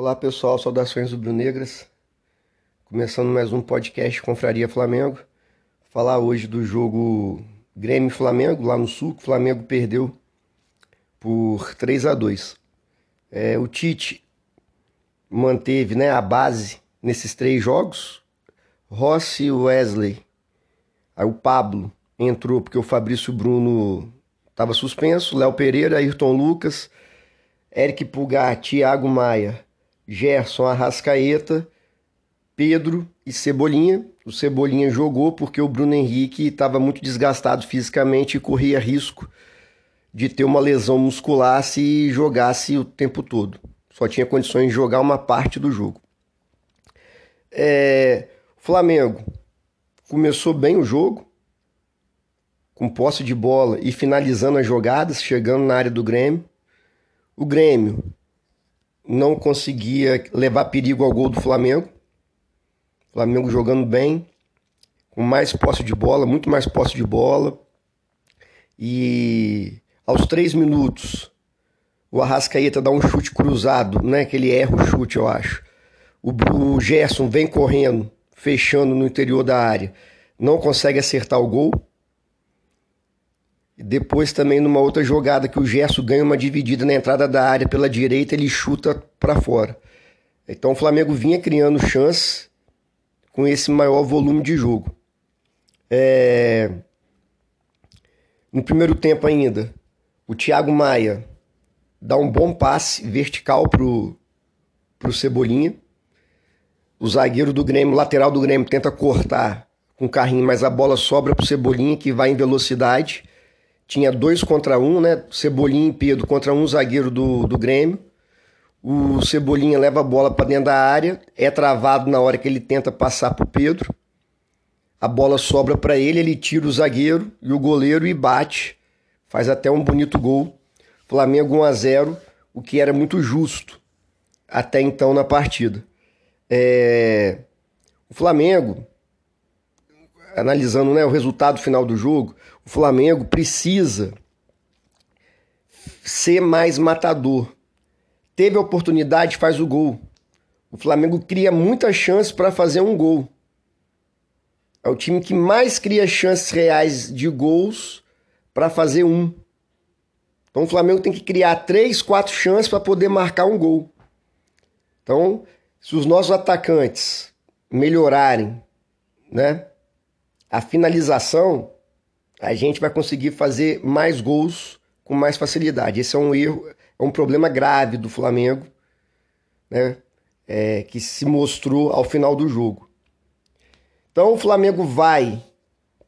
Olá pessoal, saudações rubro-negras. Começando mais um podcast Confraria Flamengo. Falar hoje do jogo Grêmio Flamengo lá no Sul, que o Flamengo perdeu por 3 a 2. É, o Tite manteve né, a base nesses três jogos. Rossi, Wesley, aí o Pablo entrou porque o Fabrício Bruno estava suspenso, Léo Pereira, Ayrton Lucas, Eric Pulgar, Thiago Maia Gerson Arrascaeta, Pedro e Cebolinha. O Cebolinha jogou porque o Bruno Henrique estava muito desgastado fisicamente e corria risco de ter uma lesão muscular se jogasse o tempo todo. Só tinha condições de jogar uma parte do jogo. É, Flamengo começou bem o jogo, com posse de bola e finalizando as jogadas, chegando na área do Grêmio. O Grêmio não conseguia levar perigo ao gol do Flamengo. Flamengo jogando bem, com mais posse de bola, muito mais posse de bola. E aos três minutos, o Arrascaeta dá um chute cruzado, né? Que ele erra o chute, eu acho. O, o Gerson vem correndo, fechando no interior da área, não consegue acertar o gol. Depois também numa outra jogada que o Gerson ganha uma dividida na entrada da área pela direita, ele chuta para fora. Então o Flamengo vinha criando chance com esse maior volume de jogo. É... No primeiro tempo ainda, o Thiago Maia dá um bom passe vertical pro, pro Cebolinha. O zagueiro do Grêmio, lateral do Grêmio, tenta cortar com o carrinho, mas a bola sobra pro Cebolinha que vai em velocidade tinha dois contra um, né? Cebolinha e Pedro contra um zagueiro do, do Grêmio. O Cebolinha leva a bola para dentro da área, é travado na hora que ele tenta passar para o Pedro. A bola sobra para ele, ele tira o zagueiro e o goleiro e bate. Faz até um bonito gol. Flamengo 1 a 0, o que era muito justo até então na partida. É... O Flamengo, analisando né, o resultado final do jogo, o Flamengo precisa ser mais matador. Teve a oportunidade, faz o gol. O Flamengo cria muitas chances para fazer um gol. É o time que mais cria chances reais de gols para fazer um. Então o Flamengo tem que criar três, quatro chances para poder marcar um gol. Então, se os nossos atacantes melhorarem, né, a finalização, a gente vai conseguir fazer mais gols com mais facilidade. Esse é um erro, é um problema grave do Flamengo, né? É, que se mostrou ao final do jogo. Então o Flamengo vai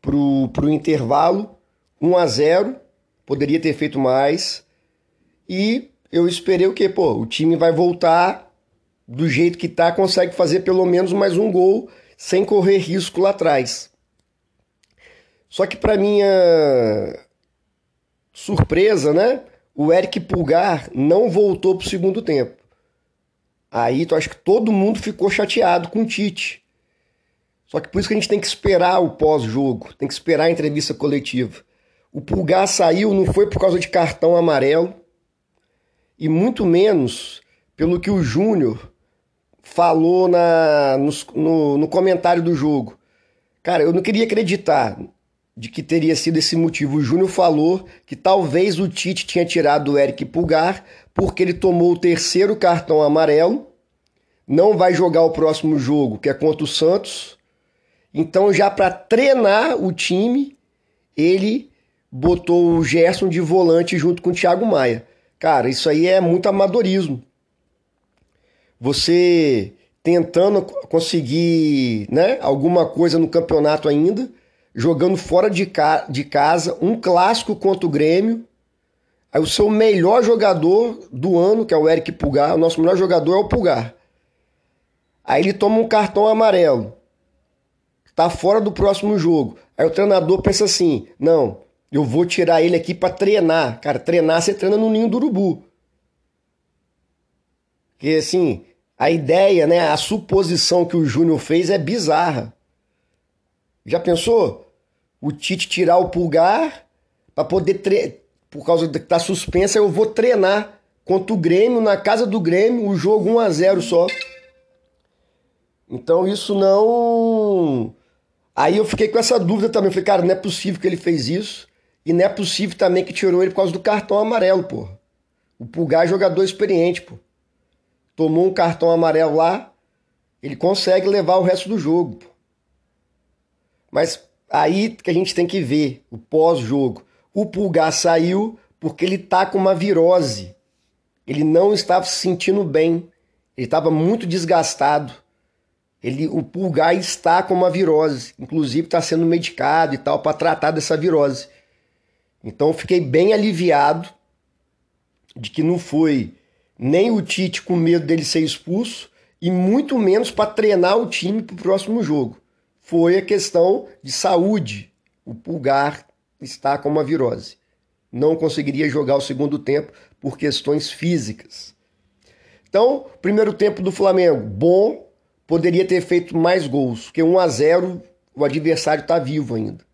pro, pro intervalo 1 a 0, poderia ter feito mais. E eu esperei o quê? Pô, o time vai voltar do jeito que tá, consegue fazer pelo menos mais um gol sem correr risco lá atrás. Só que para minha surpresa, né? O Eric Pulgar não voltou pro segundo tempo. Aí tu acho que todo mundo ficou chateado com o Tite. Só que por isso que a gente tem que esperar o pós-jogo, tem que esperar a entrevista coletiva. O Pulgar saiu não foi por causa de cartão amarelo e muito menos pelo que o Júnior falou na, no, no, no comentário do jogo. Cara, eu não queria acreditar de que teria sido esse motivo. O Júnior falou que talvez o Tite tinha tirado o Eric Pulgar porque ele tomou o terceiro cartão amarelo, não vai jogar o próximo jogo, que é contra o Santos. Então, já para treinar o time, ele botou o Gerson de volante junto com o Thiago Maia. Cara, isso aí é muito amadorismo. Você tentando conseguir né, alguma coisa no campeonato ainda, jogando fora de, ca de casa, um clássico contra o Grêmio. Aí o seu melhor jogador do ano, que é o Eric Pulgar, o nosso melhor jogador é o Pulgar. Aí ele toma um cartão amarelo. Tá fora do próximo jogo. Aí o treinador pensa assim: não, eu vou tirar ele aqui para treinar. Cara, treinar você treina no ninho do urubu. Porque assim, a ideia, né, a suposição que o Júnior fez é bizarra. Já pensou? O Tite tirar o pulgar para poder tre... por causa estar tá suspensa, eu vou treinar contra o Grêmio, na casa do Grêmio, o jogo 1 a 0 só. Então isso não. Aí eu fiquei com essa dúvida também. Falei, cara, não é possível que ele fez isso. E não é possível também que tirou ele por causa do cartão amarelo, pô. O Pulgar é jogador experiente, pô. Tomou um cartão amarelo lá, ele consegue levar o resto do jogo, pô. Mas aí que a gente tem que ver o pós-jogo. O Pulgar saiu porque ele tá com uma virose. Ele não estava se sentindo bem. Ele estava muito desgastado. Ele, o pulgar está com uma virose, inclusive está sendo medicado e tal para tratar dessa virose. Então fiquei bem aliviado de que não foi nem o Tite com medo dele ser expulso e muito menos para treinar o time para o próximo jogo. Foi a questão de saúde. O pulgar está com uma virose. Não conseguiria jogar o segundo tempo por questões físicas. Então, primeiro tempo do Flamengo, bom, poderia ter feito mais gols, porque 1 a 0 o adversário está vivo ainda.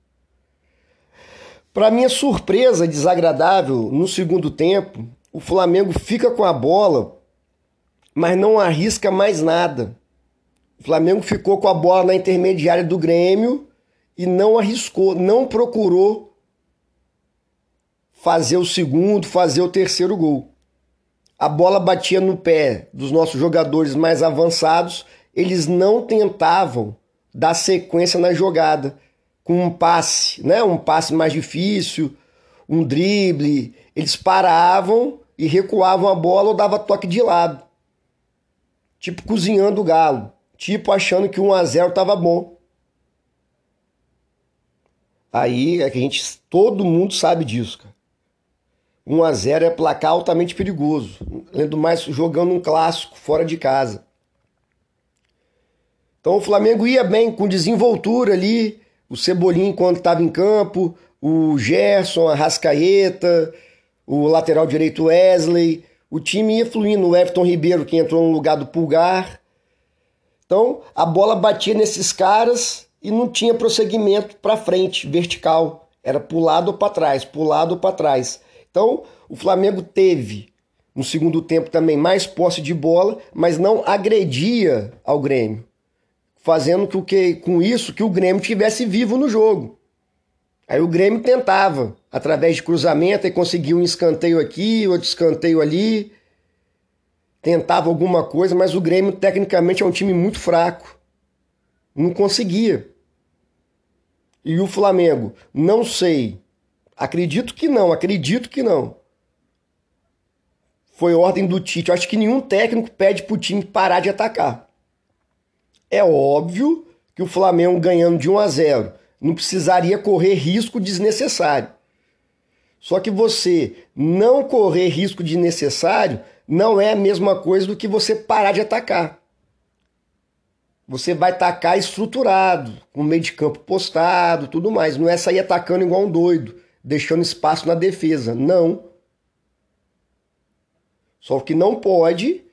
Para minha surpresa desagradável, no segundo tempo, o Flamengo fica com a bola, mas não arrisca mais nada. O Flamengo ficou com a bola na intermediária do Grêmio e não arriscou, não procurou fazer o segundo, fazer o terceiro gol. A bola batia no pé dos nossos jogadores mais avançados eles não tentavam dar sequência na jogada com um passe, né? Um passe mais difícil, um drible. Eles paravam e recuavam a bola ou dava toque de lado. Tipo cozinhando o galo, tipo achando que 1 a 0 estava bom. Aí é que a gente todo mundo sabe disso, cara. 1 a 0 é placar altamente perigoso. Lendo mais jogando um clássico fora de casa. Então o Flamengo ia bem, com desenvoltura ali, o Cebolinha quando estava em campo, o Gerson, a Rascaeta, o lateral direito Wesley, o time ia fluindo, o Everton Ribeiro que entrou no lugar do Pulgar. Então a bola batia nesses caras e não tinha prosseguimento para frente, vertical. Era para lado ou para trás, para lado ou para trás. Então o Flamengo teve no segundo tempo também mais posse de bola, mas não agredia ao Grêmio fazendo com que com isso que o Grêmio tivesse vivo no jogo. Aí o Grêmio tentava, através de cruzamento, e conseguia um escanteio aqui, outro escanteio ali. Tentava alguma coisa, mas o Grêmio tecnicamente é um time muito fraco. Não conseguia. E o Flamengo, não sei. Acredito que não, acredito que não. Foi ordem do Tite. Eu acho que nenhum técnico pede pro time parar de atacar. É óbvio que o Flamengo ganhando de 1 a 0 não precisaria correr risco desnecessário. Só que você não correr risco desnecessário não é a mesma coisa do que você parar de atacar. Você vai atacar estruturado, com meio de campo postado, tudo mais. Não é sair atacando igual um doido, deixando espaço na defesa. Não. Só que não pode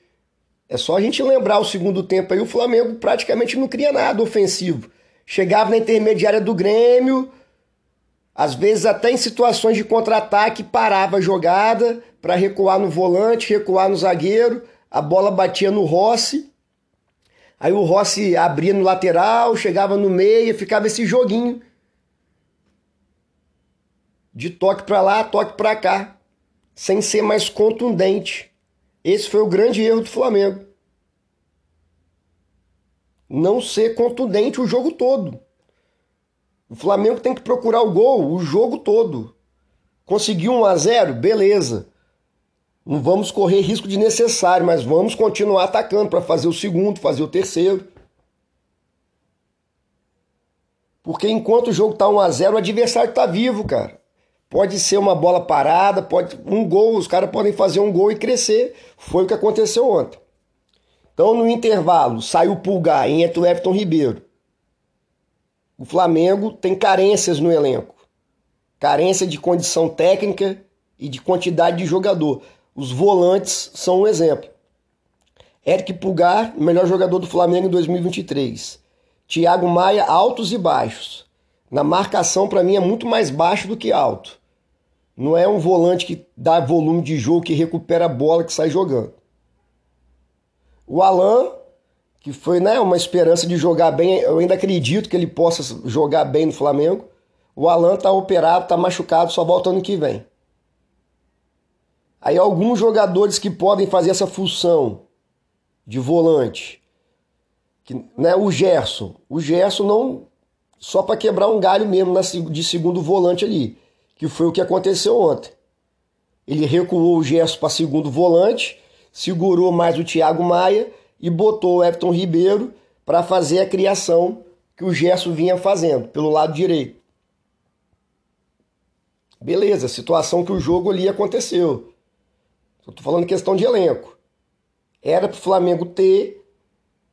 é só a gente lembrar o segundo tempo aí, o Flamengo praticamente não cria nada ofensivo. Chegava na intermediária do Grêmio, às vezes até em situações de contra-ataque parava a jogada para recuar no volante, recuar no zagueiro, a bola batia no Rossi. Aí o Rossi abria no lateral, chegava no meio, ficava esse joguinho de toque para lá, toque para cá, sem ser mais contundente. Esse foi o grande erro do Flamengo. Não ser contundente o jogo todo. O Flamengo tem que procurar o gol o jogo todo. Conseguiu 1 a 0, beleza. Não vamos correr risco de necessário, mas vamos continuar atacando para fazer o segundo, fazer o terceiro. Porque enquanto o jogo tá 1 a 0, o adversário tá vivo, cara. Pode ser uma bola parada, pode um gol, os caras podem fazer um gol e crescer. Foi o que aconteceu ontem. Então, no intervalo, saiu o Pulgar em o Everton Ribeiro. O Flamengo tem carências no elenco. Carência de condição técnica e de quantidade de jogador. Os volantes são um exemplo. Eric Pulgar, melhor jogador do Flamengo em 2023. Thiago Maia, altos e baixos. Na marcação, para mim, é muito mais baixo do que alto. Não é um volante que dá volume de jogo, que recupera a bola, que sai jogando. O Alan, que foi né, uma esperança de jogar bem, eu ainda acredito que ele possa jogar bem no Flamengo. O Alan tá operado, tá machucado, só volta ano que vem. Aí alguns jogadores que podem fazer essa função de volante, que, né, o Gerson. O Gerson não só para quebrar um galho mesmo de segundo volante ali, que foi o que aconteceu ontem. Ele recuou o Gerson para segundo volante, segurou mais o Thiago Maia e botou o Everton Ribeiro para fazer a criação que o Gerson vinha fazendo pelo lado direito. Beleza, situação que o jogo ali aconteceu. Tô falando questão de elenco. Era pro Flamengo ter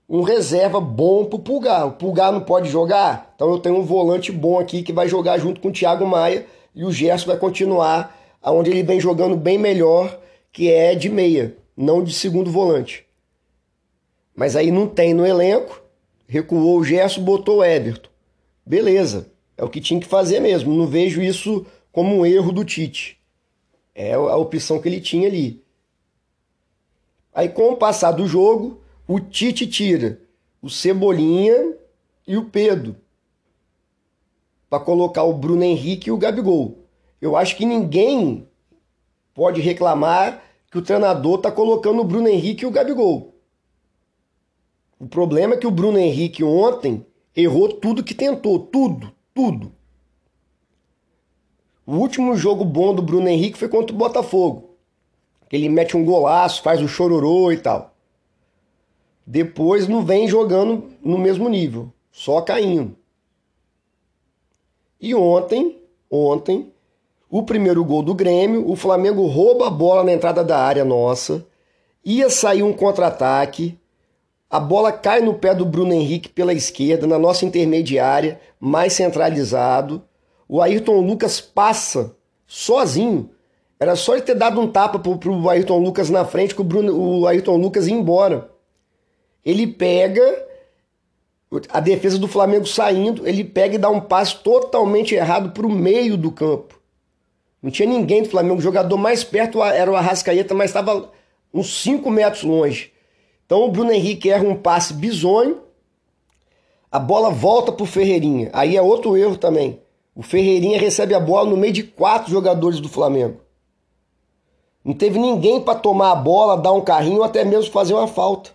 um reserva bom pro Pulgar. O Pulgar não pode jogar, então eu tenho um volante bom aqui que vai jogar junto com o Thiago Maia e o Gerson vai continuar aonde ele vem jogando bem melhor, que é de meia, não de segundo volante. Mas aí não tem no elenco, recuou o Gerson, botou o Everton. Beleza, é o que tinha que fazer mesmo. Não vejo isso como um erro do Tite. É a opção que ele tinha ali. Aí, com o passar do jogo, o Tite tira o Cebolinha e o Pedro para colocar o Bruno Henrique e o Gabigol. Eu acho que ninguém pode reclamar que o treinador está colocando o Bruno Henrique e o Gabigol. O problema é que o Bruno Henrique ontem errou tudo que tentou, tudo, tudo. O último jogo bom do Bruno Henrique foi contra o Botafogo. Ele mete um golaço, faz o chororô e tal. Depois não vem jogando no mesmo nível, só caindo. E ontem, ontem, o primeiro gol do Grêmio, o Flamengo rouba a bola na entrada da área nossa, ia sair um contra-ataque, a bola cai no pé do Bruno Henrique pela esquerda, na nossa intermediária, mais centralizado o Ayrton Lucas passa sozinho. Era só ele ter dado um tapa pro, pro Ayrton Lucas na frente que o, Bruno, o Ayrton Lucas ia embora. Ele pega a defesa do Flamengo saindo, ele pega e dá um passe totalmente errado para o meio do campo. Não tinha ninguém do Flamengo. O jogador mais perto era o Arrascaeta, mas estava uns 5 metros longe. Então o Bruno Henrique erra um passe bizonho. A bola volta para o Ferreirinha. Aí é outro erro também. O Ferreirinha recebe a bola no meio de quatro jogadores do Flamengo. Não teve ninguém para tomar a bola, dar um carrinho ou até mesmo fazer uma falta.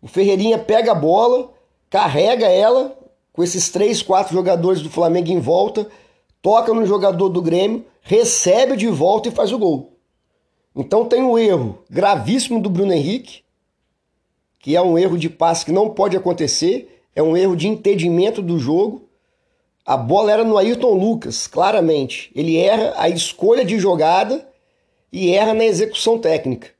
O Ferreirinha pega a bola, carrega ela com esses três, quatro jogadores do Flamengo em volta, toca no jogador do Grêmio, recebe de volta e faz o gol. Então tem um erro gravíssimo do Bruno Henrique, que é um erro de passe que não pode acontecer, é um erro de entendimento do jogo a bola era no Ayrton Lucas, claramente. Ele erra a escolha de jogada e erra na execução técnica.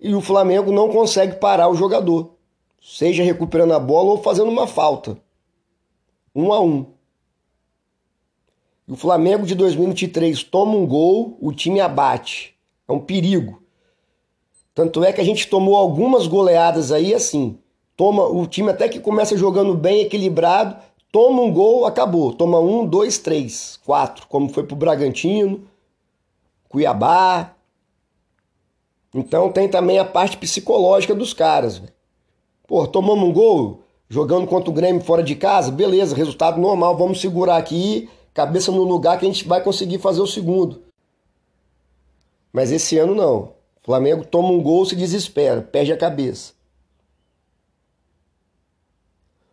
E o Flamengo não consegue parar o jogador, seja recuperando a bola ou fazendo uma falta. Um a um. E o Flamengo de 2023 toma um gol, o time abate. É um perigo. Tanto é que a gente tomou algumas goleadas aí assim. Toma o time até que começa jogando bem equilibrado, Toma um gol, acabou. Toma um, dois, três, quatro, como foi pro Bragantino, Cuiabá. Então tem também a parte psicológica dos caras. Pô, tomamos um gol, jogando contra o Grêmio fora de casa, beleza, resultado normal, vamos segurar aqui, cabeça no lugar que a gente vai conseguir fazer o segundo. Mas esse ano não. O Flamengo toma um gol, se desespera, perde a cabeça.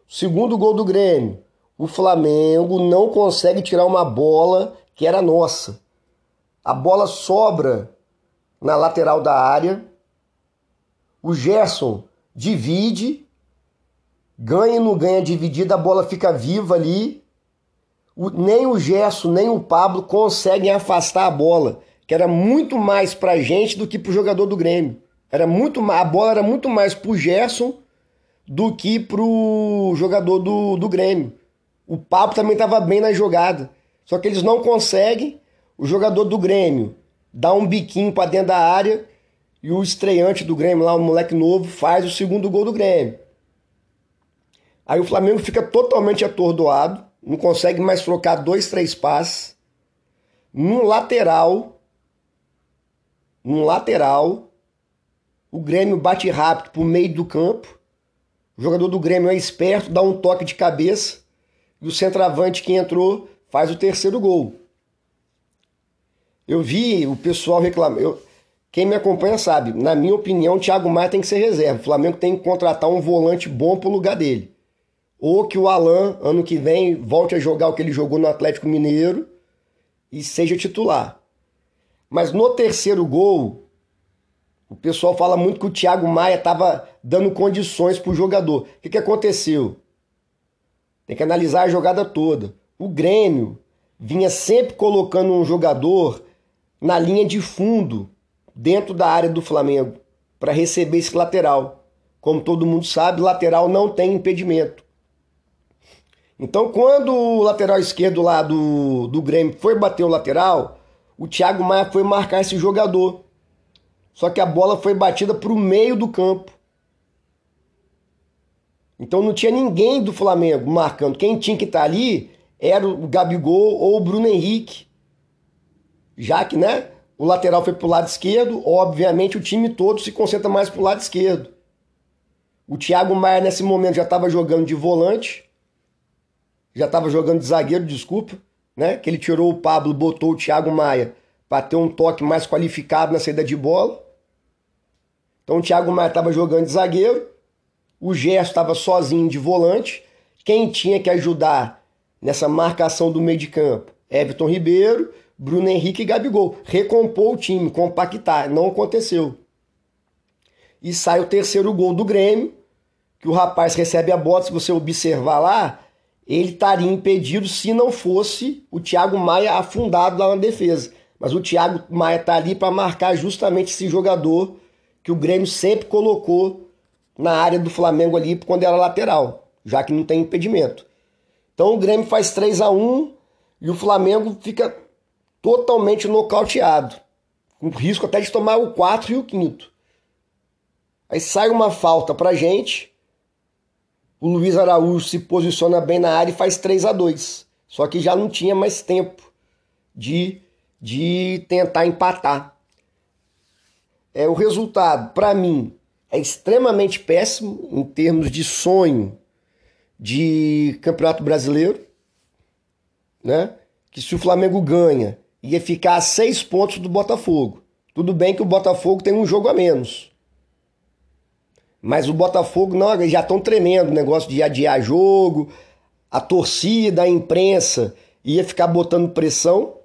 Segundo gol do Grêmio o Flamengo não consegue tirar uma bola que era nossa. A bola sobra na lateral da área. O Gerson divide, ganha e não ganha dividida, a bola fica viva ali. O, nem o Gerson, nem o Pablo conseguem afastar a bola, que era muito mais pra gente do que pro jogador do Grêmio. Era muito a bola era muito mais pro Gerson do que pro jogador do, do Grêmio. O Pablo também estava bem na jogada. Só que eles não conseguem. O jogador do Grêmio dá um biquinho para dentro da área e o estreante do Grêmio, lá o moleque novo, faz o segundo gol do Grêmio. Aí o Flamengo fica totalmente atordoado, não consegue mais trocar dois, três passes. num lateral, num lateral, o Grêmio bate rápido pro meio do campo. O jogador do Grêmio é esperto, dá um toque de cabeça e o centroavante que entrou faz o terceiro gol. Eu vi o pessoal reclamar. Quem me acompanha sabe, na minha opinião, o Thiago Maia tem que ser reserva. O Flamengo tem que contratar um volante bom pro lugar dele. Ou que o Alan, ano que vem, volte a jogar o que ele jogou no Atlético Mineiro e seja titular. Mas no terceiro gol, o pessoal fala muito que o Thiago Maia estava dando condições para o jogador. O que, que aconteceu? Tem que analisar a jogada toda. O Grêmio vinha sempre colocando um jogador na linha de fundo, dentro da área do Flamengo, para receber esse lateral. Como todo mundo sabe, lateral não tem impedimento. Então, quando o lateral esquerdo lá do, do Grêmio foi bater o lateral, o Thiago Maia foi marcar esse jogador. Só que a bola foi batida para o meio do campo. Então não tinha ninguém do Flamengo marcando. Quem tinha que estar tá ali era o Gabigol ou o Bruno Henrique. Já que, né, o lateral foi para o lado esquerdo, obviamente o time todo se concentra mais para o lado esquerdo. O Thiago Maia nesse momento já estava jogando de volante, já estava jogando de zagueiro, desculpa, né? Que ele tirou o Pablo, botou o Thiago Maia para ter um toque mais qualificado na saída de bola. Então o Thiago Maia estava jogando de zagueiro, o Gerson estava sozinho de volante. Quem tinha que ajudar nessa marcação do meio de campo? Everton Ribeiro, Bruno Henrique e Gabigol. Recompor o time, compactar. Não aconteceu. E sai o terceiro gol do Grêmio, que o rapaz recebe a bola, se você observar lá, ele estaria impedido se não fosse o Thiago Maia afundado lá na defesa. Mas o Thiago Maia está ali para marcar justamente esse jogador que o Grêmio sempre colocou na área do Flamengo ali quando era lateral, já que não tem impedimento. Então o Grêmio faz 3 a 1 e o Flamengo fica totalmente nocauteado, com risco até de tomar o 4 e o quinto. Aí sai uma falta pra gente, o Luiz Araújo se posiciona bem na área e faz 3 a 2 Só que já não tinha mais tempo de, de tentar empatar. É, o resultado, para mim, é extremamente péssimo em termos de sonho de Campeonato Brasileiro. Né? Que se o Flamengo ganha, ia ficar a seis pontos do Botafogo. Tudo bem que o Botafogo tem um jogo a menos. Mas o Botafogo não, já estão tremendo o negócio de adiar jogo, a torcida, a imprensa ia ficar botando pressão.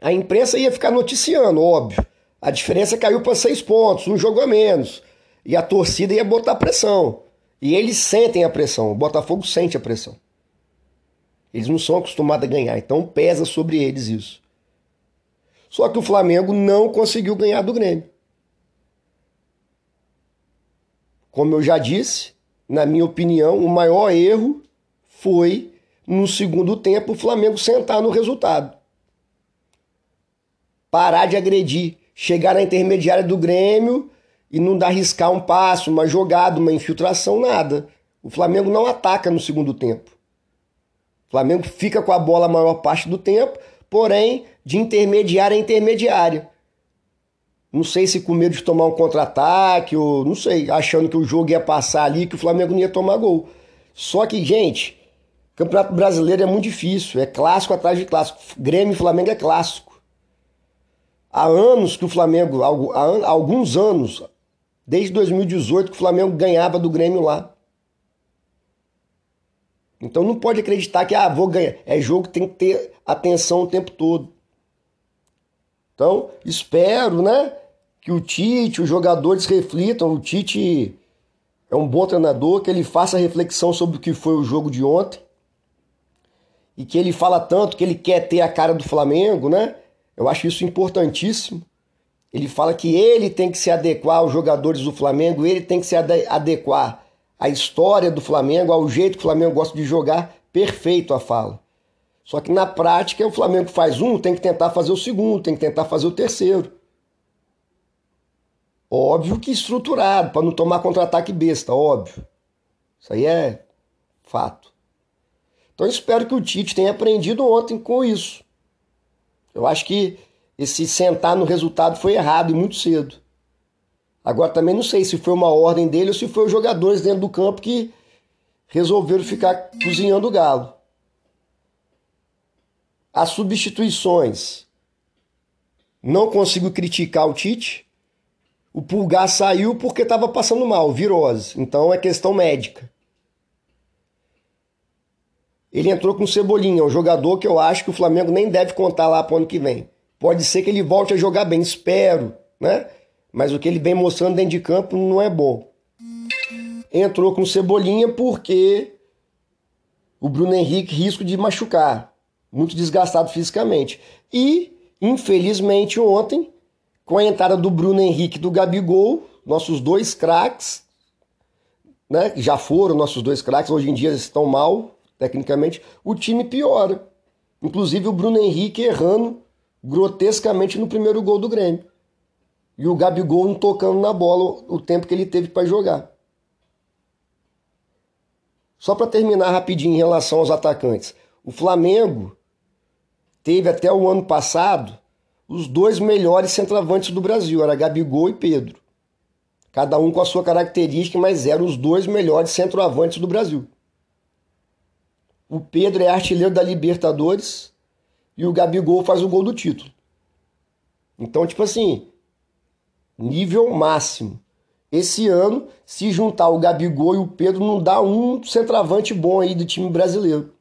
A imprensa ia ficar noticiando, óbvio. A diferença caiu para seis pontos, um jogo a menos. E a torcida ia botar pressão. E eles sentem a pressão. O Botafogo sente a pressão. Eles não são acostumados a ganhar, então pesa sobre eles isso. Só que o Flamengo não conseguiu ganhar do Grêmio. Como eu já disse, na minha opinião, o maior erro foi no segundo tempo o Flamengo sentar no resultado. Parar de agredir, chegar na intermediária do Grêmio e não dar riscar um passo, uma jogada, uma infiltração, nada. O Flamengo não ataca no segundo tempo. O Flamengo fica com a bola a maior parte do tempo, porém de intermediária a intermediária. Não sei se com medo de tomar um contra-ataque, ou não sei, achando que o jogo ia passar ali, que o Flamengo não ia tomar gol. Só que, gente, Campeonato Brasileiro é muito difícil, é clássico atrás de clássico. Grêmio e Flamengo é clássico. Há anos que o Flamengo, há alguns anos, desde 2018, que o Flamengo ganhava do Grêmio lá. Então não pode acreditar que, ah, vou ganhar. É jogo que tem que ter atenção o tempo todo. Então, espero, né, que o Tite, os jogadores reflitam. O Tite é um bom treinador, que ele faça reflexão sobre o que foi o jogo de ontem. E que ele fala tanto que ele quer ter a cara do Flamengo, né? Eu acho isso importantíssimo. Ele fala que ele tem que se adequar aos jogadores do Flamengo, ele tem que se adequar à história do Flamengo, ao jeito que o Flamengo gosta de jogar. Perfeito a fala. Só que na prática o Flamengo faz um, tem que tentar fazer o segundo, tem que tentar fazer o terceiro. Óbvio que estruturado, para não tomar contra-ataque besta, óbvio. Isso aí é fato. Então espero que o Tite tenha aprendido ontem com isso. Eu acho que esse sentar no resultado foi errado e muito cedo. Agora também não sei se foi uma ordem dele ou se foi os jogadores dentro do campo que resolveram ficar cozinhando o galo. As substituições. Não consigo criticar o Tite. O Pulgar saiu porque estava passando mal, virose. Então é questão médica. Ele entrou com Cebolinha, um jogador que eu acho que o Flamengo nem deve contar lá para o ano que vem. Pode ser que ele volte a jogar bem, espero, né? Mas o que ele vem mostrando dentro de campo não é bom. Entrou com Cebolinha porque o Bruno Henrique risco de machucar, muito desgastado fisicamente. E, infelizmente, ontem, com a entrada do Bruno Henrique e do Gabigol, nossos dois craques, né, já foram nossos dois craques, hoje em dia estão mal, tecnicamente, o time piora. Inclusive o Bruno Henrique errando grotescamente no primeiro gol do Grêmio. E o Gabigol não tocando na bola o tempo que ele teve para jogar. Só para terminar rapidinho em relação aos atacantes. O Flamengo teve até o ano passado os dois melhores centroavantes do Brasil, era Gabigol e Pedro. Cada um com a sua característica, mas eram os dois melhores centroavantes do Brasil. O Pedro é artilheiro da Libertadores e o Gabigol faz o gol do título. Então, tipo assim, nível máximo. Esse ano, se juntar o Gabigol e o Pedro, não dá um centroavante bom aí do time brasileiro.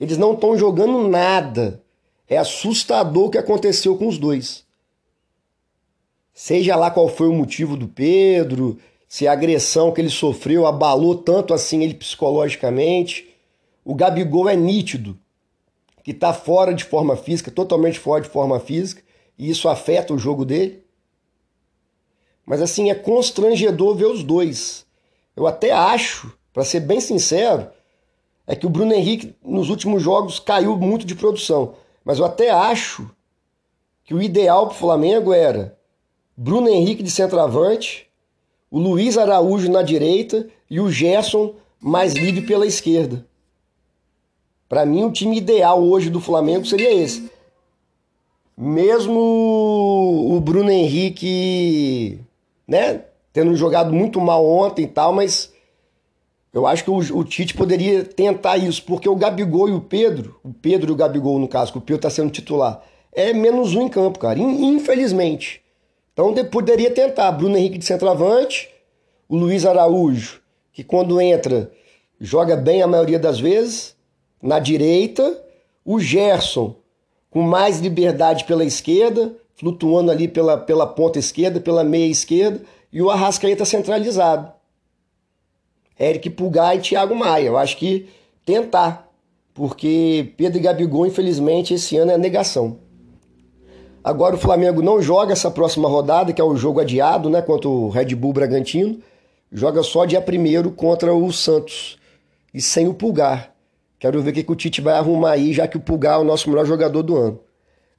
Eles não estão jogando nada. É assustador o que aconteceu com os dois. Seja lá qual foi o motivo do Pedro, se a agressão que ele sofreu abalou tanto assim ele psicologicamente. O Gabigol é nítido que está fora de forma física, totalmente fora de forma física, e isso afeta o jogo dele. Mas assim, é constrangedor ver os dois. Eu até acho, para ser bem sincero, é que o Bruno Henrique nos últimos jogos caiu muito de produção. Mas eu até acho que o ideal para o Flamengo era Bruno Henrique de centroavante, o Luiz Araújo na direita e o Gerson mais livre pela esquerda. Para mim, o time ideal hoje do Flamengo seria esse. Mesmo o Bruno Henrique, né, tendo jogado muito mal ontem e tal, mas eu acho que o, o, Tite poderia tentar isso, porque o Gabigol e o Pedro, o Pedro e o Gabigol no caso, que o Pedro está sendo titular, é menos um em campo, cara, infelizmente. Então poderia tentar Bruno Henrique de centroavante, o Luiz Araújo, que quando entra joga bem a maioria das vezes, na direita, o Gerson com mais liberdade pela esquerda, flutuando ali pela, pela ponta esquerda, pela meia esquerda, e o Arrascaeta centralizado. Eric Pulgar e Thiago Maia. Eu acho que tentar, porque Pedro e Gabigol, infelizmente, esse ano é negação. Agora o Flamengo não joga essa próxima rodada, que é o jogo adiado, né, contra o Red Bull Bragantino. Joga só dia 1 contra o Santos. E sem o Pulgar. Quero ver o que, que o Tite vai arrumar aí, já que o Pulgar é o nosso melhor jogador do ano.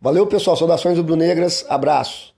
Valeu, pessoal. Saudações rubro-negras. Abraço.